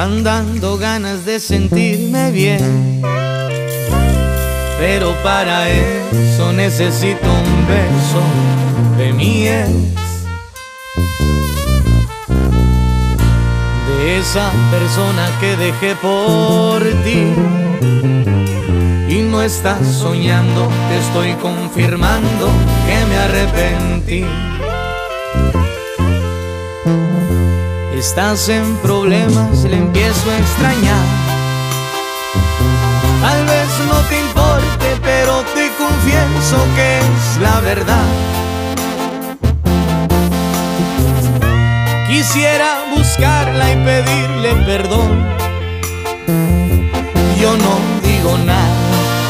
están dando ganas de sentirme bien. Pero para eso necesito un beso de mi ex. De esa persona que dejé por ti. Y no estás soñando, te estoy confirmando que me arrepentí. Estás en problemas, le empiezo a extrañar. Tal vez no te importe, pero te confieso que es la verdad. Quisiera buscarla y pedirle perdón. Yo no digo nada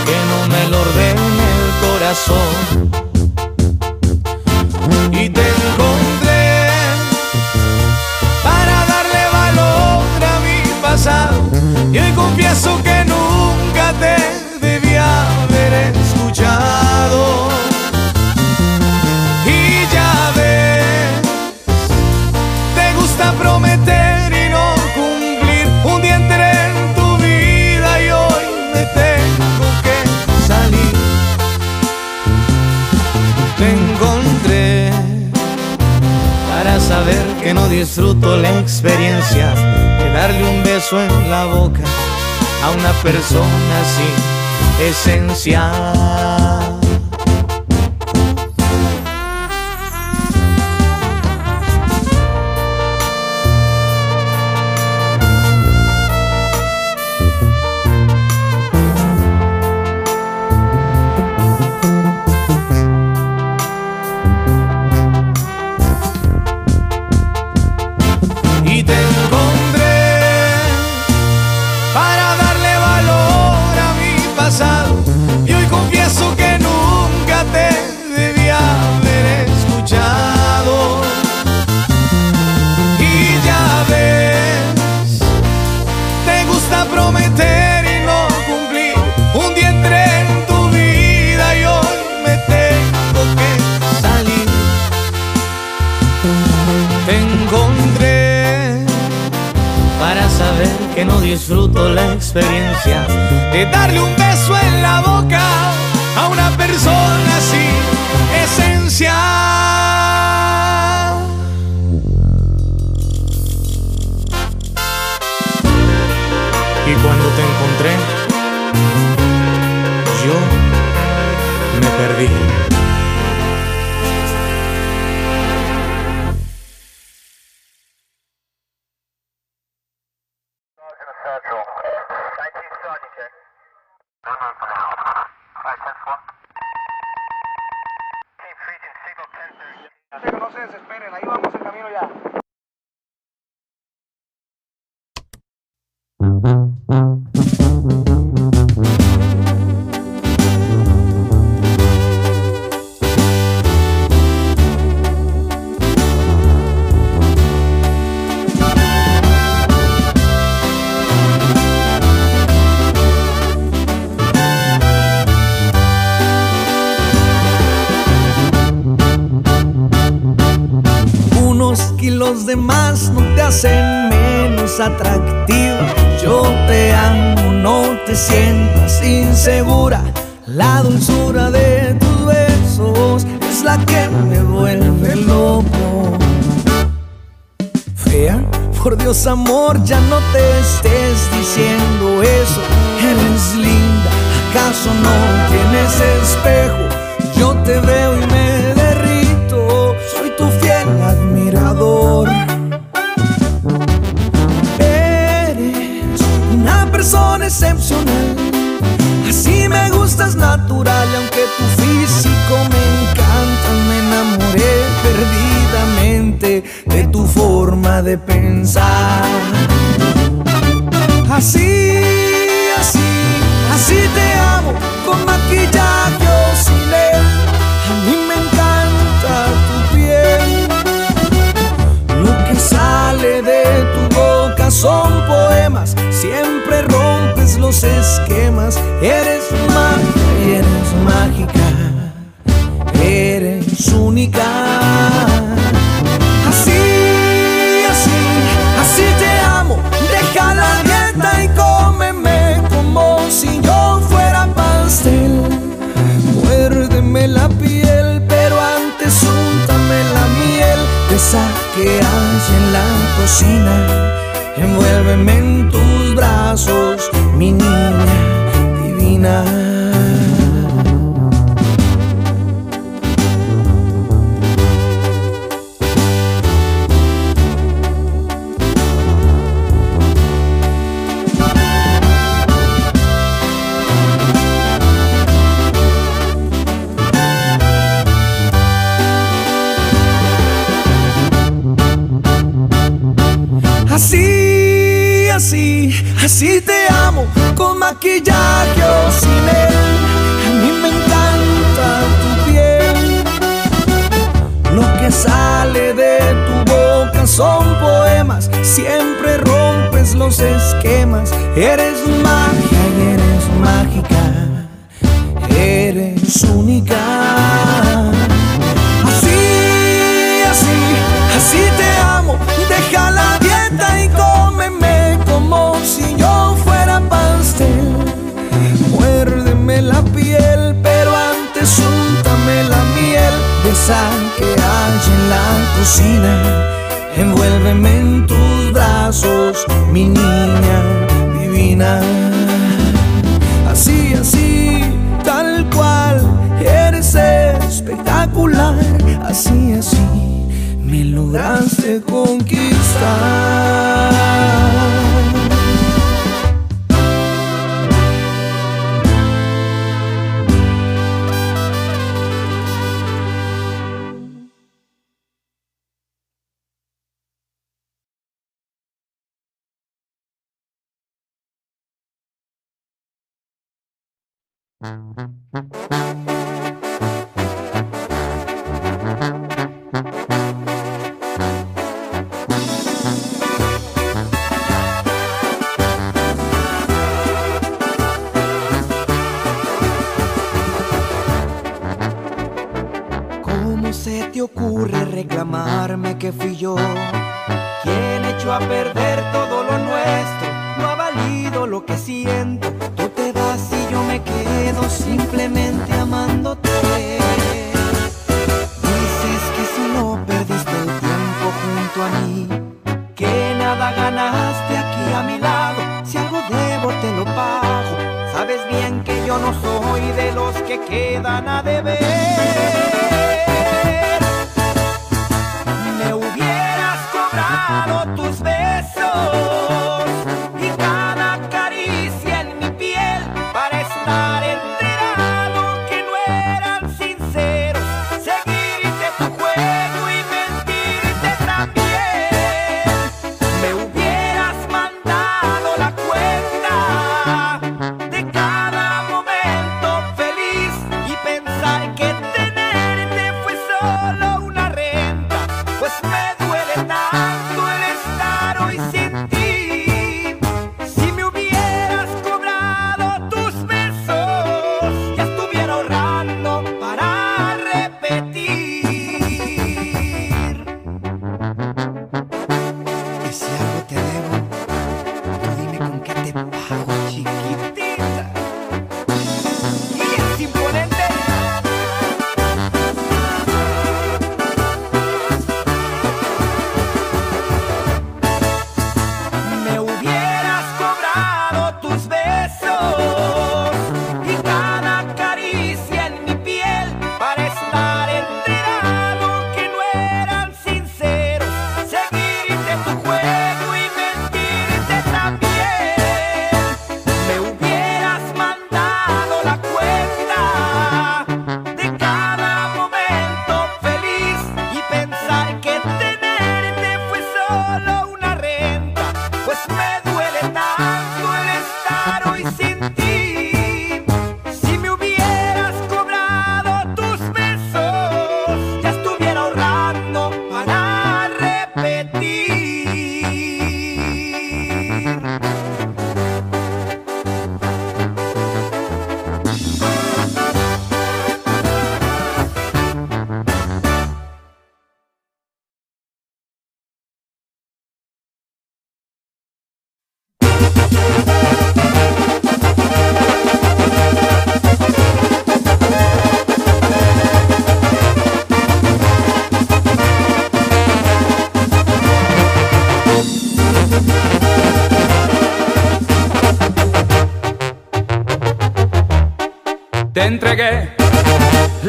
que no me lo ordene el corazón. Y hoy confieso que nunca te debía haber escuchado. Y ya ves, te gusta prometer y no cumplir. Un día entré en tu vida y hoy me tengo que salir. Te encontré para saber que no disfruto la experiencia darle un beso en la boca a una persona así esencial. Me vuelve loco. Fea, por Dios amor, ya no te estés diciendo eso. Eres linda, ¿acaso no tienes espejo? Yo te veo y me derrito, soy tu fiel admirador. Eres una persona excepcional, así me gustas natural, aunque tu físico me perdidamente de tu forma de pensar. Así, así, así te amo, con maquillaje o sin él. A mí me encanta tu piel. Lo que sale de tu boca son poemas, siempre rompes los esquemas. Eres magia eres mágica, Así, así, así te amo. Deja la dieta y cómeme como si yo fuera pastel. Muérdeme la piel, pero antes súntame la miel. Esa que hay en la cocina. Envuélveme en tus brazos, mi niña divina. Eres magia y eres mágica, eres única. Así, así, así te amo. Deja la dieta y cómeme como si yo fuera pastel. Muérdeme la piel, pero antes úntame la miel de sal que hay en la cocina. Envuélveme en tus brazos, mi niña. Así, así, tal cual, eres espectacular. Así, así, me lograste conquistar. Mm-hmm.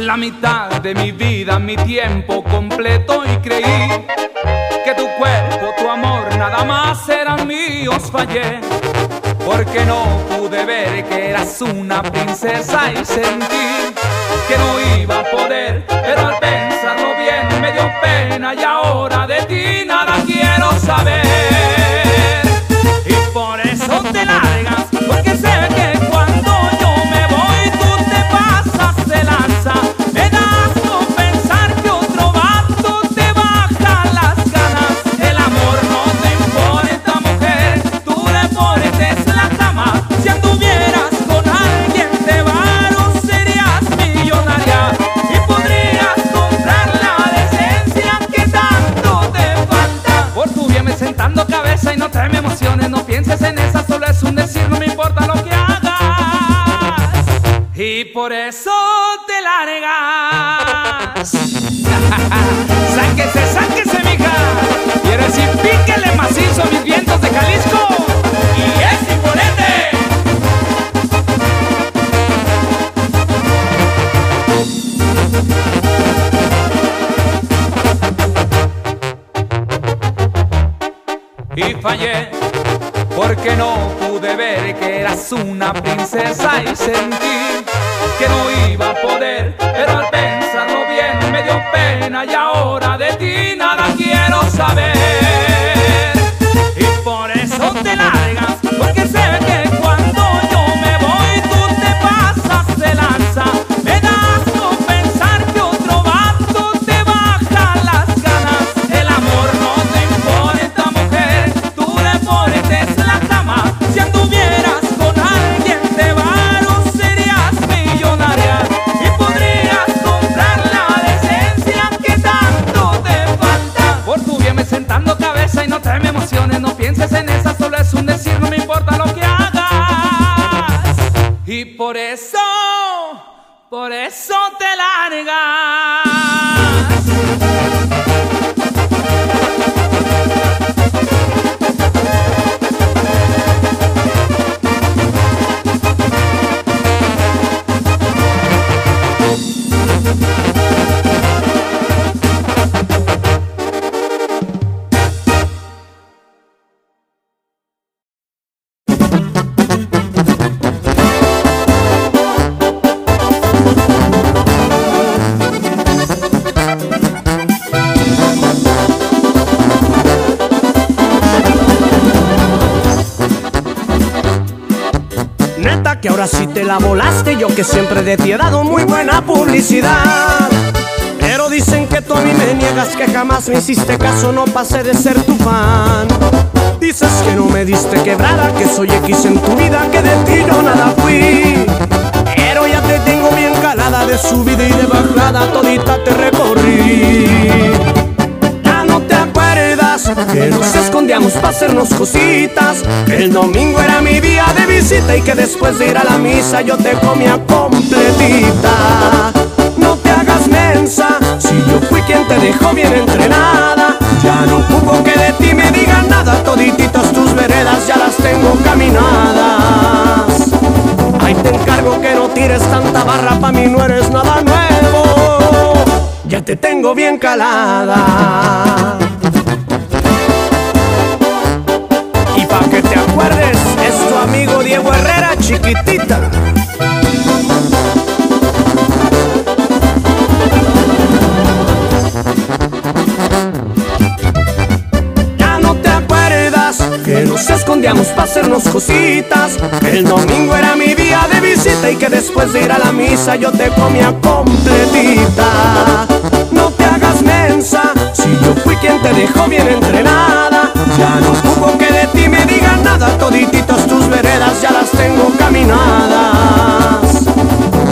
La mitad de mi vida, mi tiempo completo y creí que tu cuerpo, tu amor, nada más eran míos. Fallé porque no pude ver que eras una princesa y sentí que no iba a poder, pero al pensarlo bien me dio pena y ahora de ti nada Y por eso te largas. sáquese, sáquese, mija. Y ahora sí, píquele macizo a mis vientos de Jalisco. Y es imponente. y fallé porque no pude ver que eras una princesa y sentí Y por eso, por eso te largas. Ahora sí te la volaste, yo que siempre de ti he dado muy buena publicidad. Pero dicen que tú a mí me niegas, que jamás me hiciste caso, no pasé de ser tu fan. Dices que no me diste quebrada, que soy X en tu vida, que de ti yo nada fui. Pero ya te tengo bien calada, de subida y de bajada, todita te recorrí. Que nos escondíamos para hacernos cositas. Que el domingo era mi día de visita y que después de ir a la misa yo te comía completita. No te hagas mensa, si yo fui quien te dejó bien entrenada. Ya no ocupo que de ti me digan nada, todititas tus veredas ya las tengo caminadas. Ahí te encargo que no tires tanta barra, pa' mí no eres nada nuevo. Ya te tengo bien calada. Pa' que te acuerdes, es tu amigo Diego Herrera, chiquitita. Ya no te acuerdas que nos escondíamos para hacernos cositas. El domingo era mi día de visita y que después de ir a la misa yo te comía completita. No te hagas mensa, si yo fui quien te dejó bien entrenada. Ya no tus veredas ya las tengo caminadas.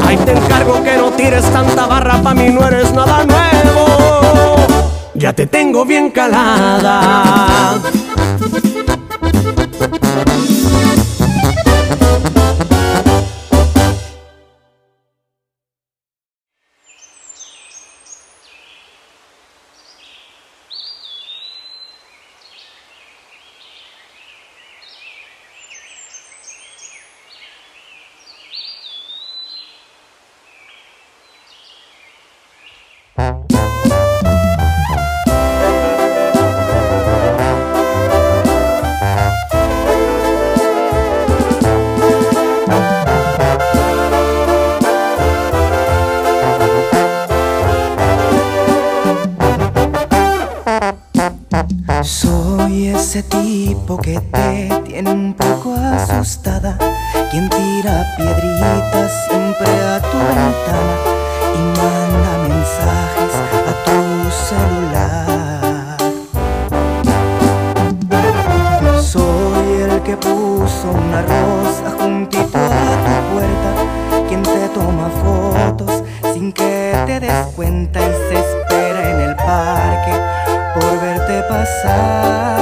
Ahí te encargo que no tires tanta barra, pa' mí no eres nada nuevo. Ya te tengo bien calada. tiene un poco asustada. Quien tira piedritas siempre a tu ventana y manda mensajes a tu celular. Soy el que puso una rosa juntito a tu puerta. Quien te toma fotos sin que te des cuenta y se espera en el parque por verte pasar.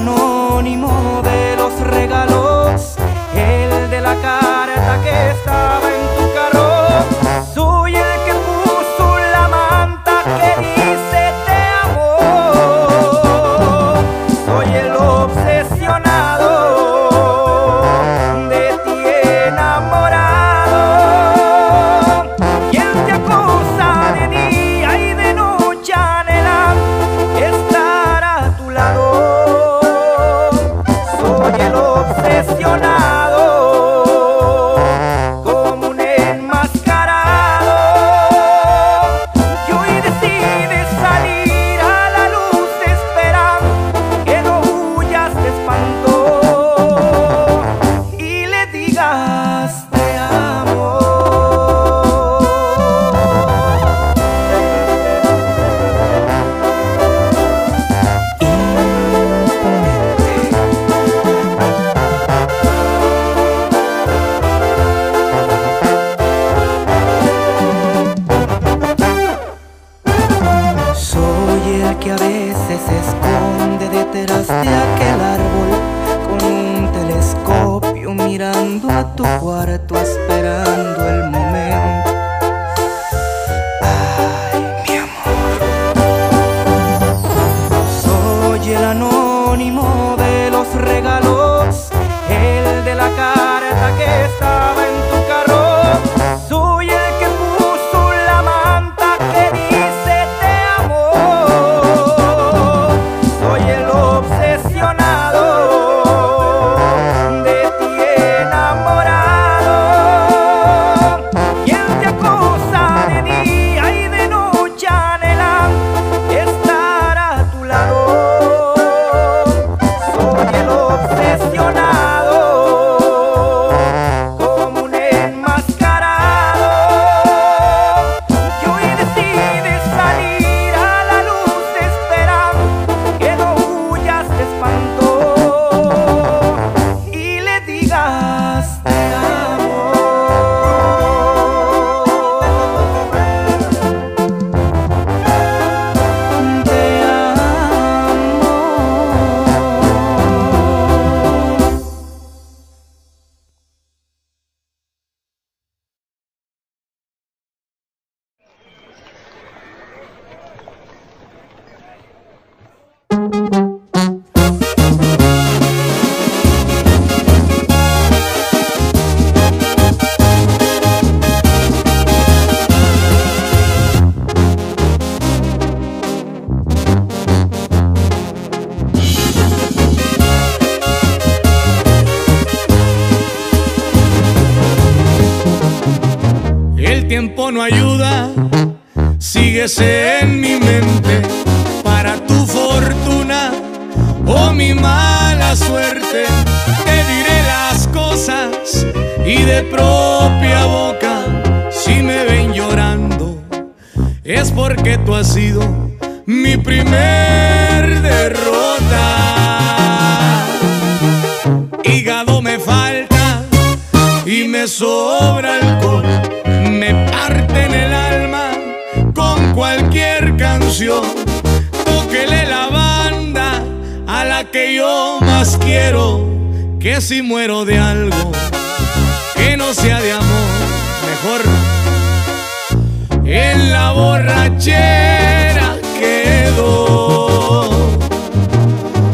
No. My. que si muero de algo que no sea de amor, mejor en la borrachera quedo.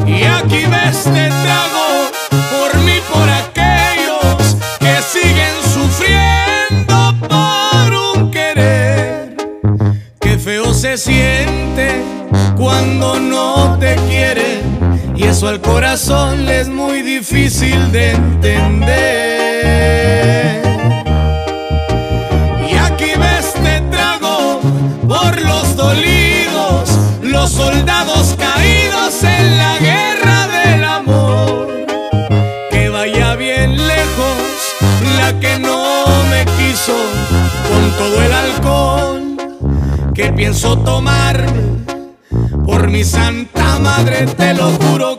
Y aquí me este trago por mí, por aquellos que siguen sufriendo por un querer. Qué feo se siente cuando no al corazón le es muy difícil de entender. Y aquí ves te trago por los dolidos, los soldados caídos en la guerra del amor. Que vaya bien lejos la que no me quiso con todo el alcohol que pienso tomar por mi santa madre te lo juro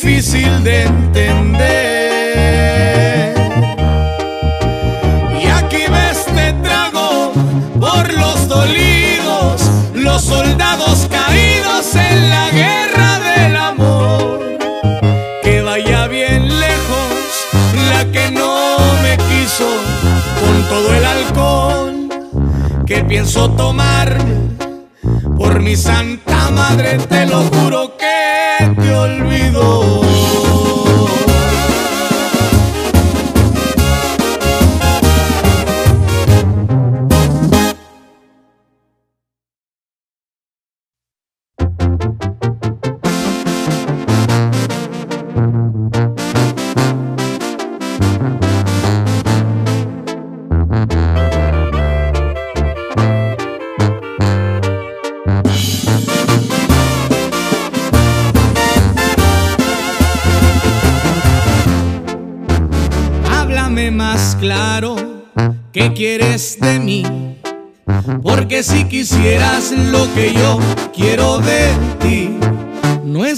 difícil de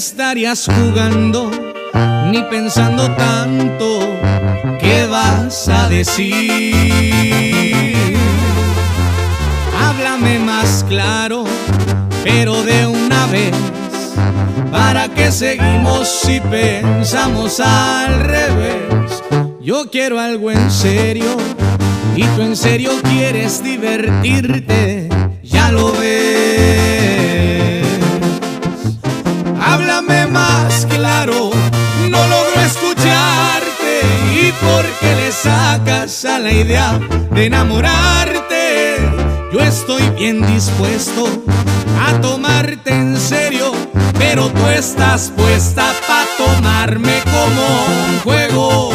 estarías jugando ni pensando tanto qué vas a decir. Háblame más claro, pero de una vez. ¿Para qué seguimos si pensamos al revés? Yo quiero algo en serio y tú en serio quieres divertirte, ya lo ves. Sacas a la idea de enamorarte. Yo estoy bien dispuesto a tomarte en serio, pero tú estás puesta para tomarme como un juego.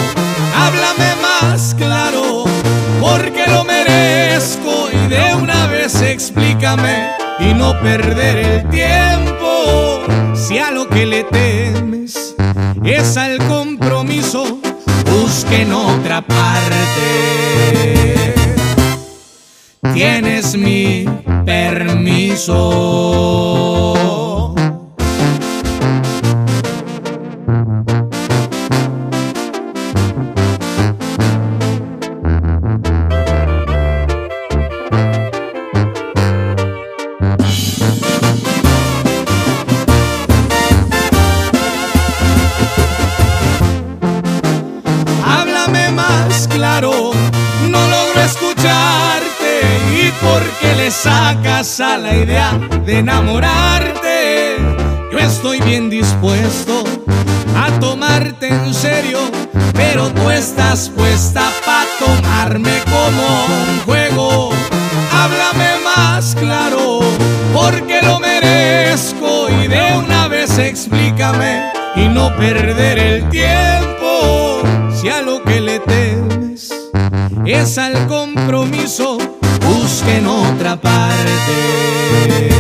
Háblame más claro, porque lo merezco y de una vez explícame y no perder el tiempo. Si a lo que le temes es al compromiso, busquen otra parte. Tienes mi permiso. Sacas a la idea de enamorarte. Yo estoy bien dispuesto a tomarte en serio, pero tú estás puesta para tomarme como un juego. Háblame más claro, porque lo merezco y de una vez explícame y no perder el tiempo. Si a lo que le temes es al compromiso, busquen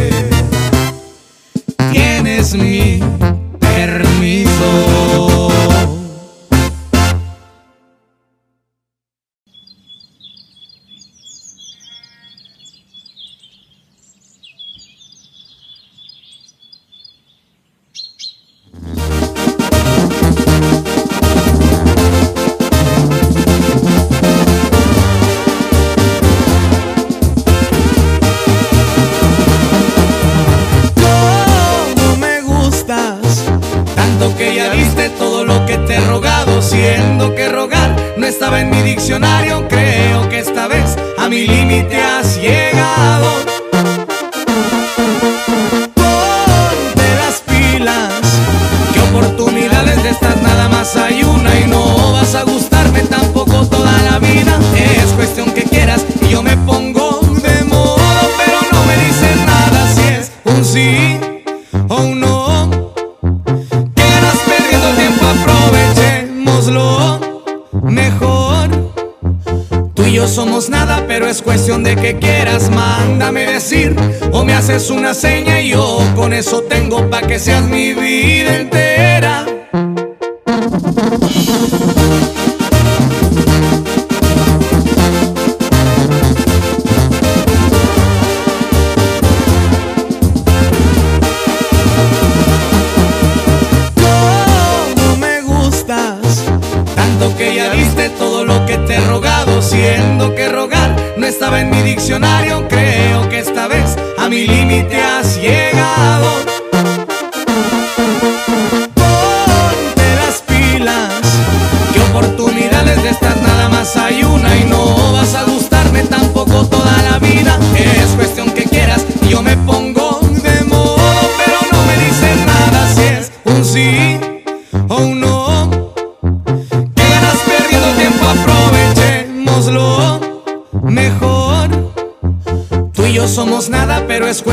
haces una seña y yo con eso tengo pa' que seas mi vida entera.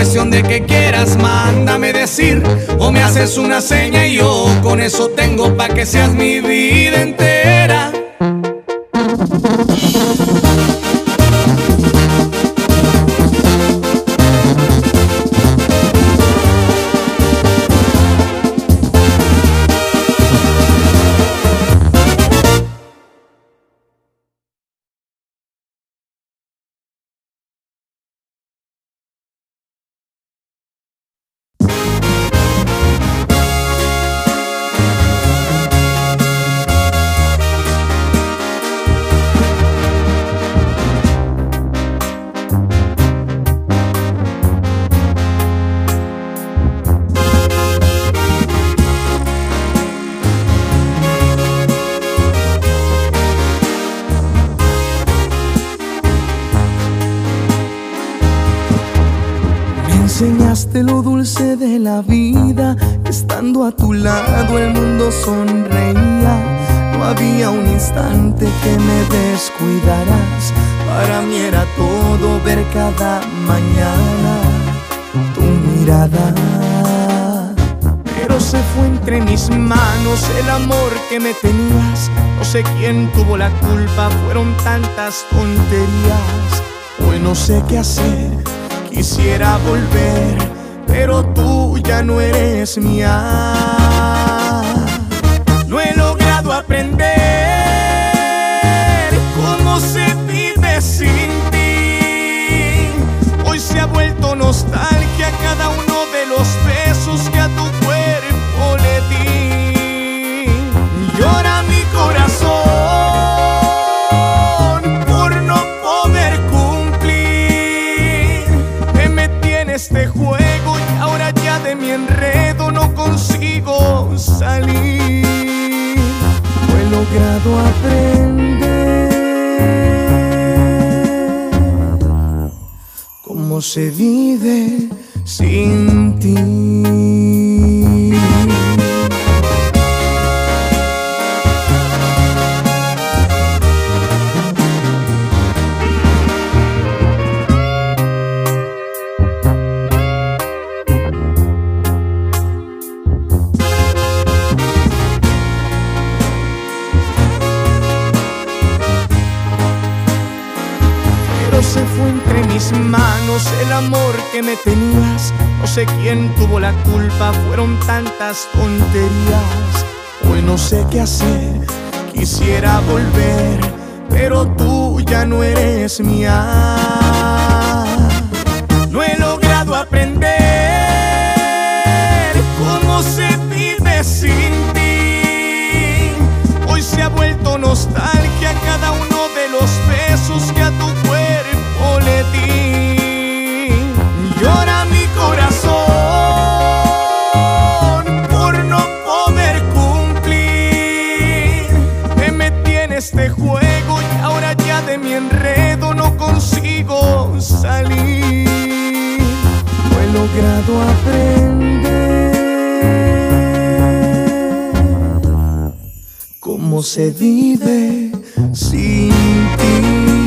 De que quieras. Mándame decir o me haces una seña y yo con eso tengo pa' que seas mi vida entera. Enseñaste lo dulce de la vida, estando a tu lado el mundo sonreía. No había un instante que me descuidaras. Para mí era todo ver cada mañana tu mirada. Pero se fue entre mis manos el amor que me tenías. No sé quién tuvo la culpa, fueron tantas tonterías. Hoy no sé qué hacer, quisiera volver, pero tú ya no eres mía. No he logrado aprender Logrado aprender cómo se vive sin ti. Tenías. No sé quién tuvo la culpa, fueron tantas tonterías. Hoy no sé qué hacer, quisiera volver, pero tú ya no eres mía. salir, no he logrado aprender cómo se vive sin ti.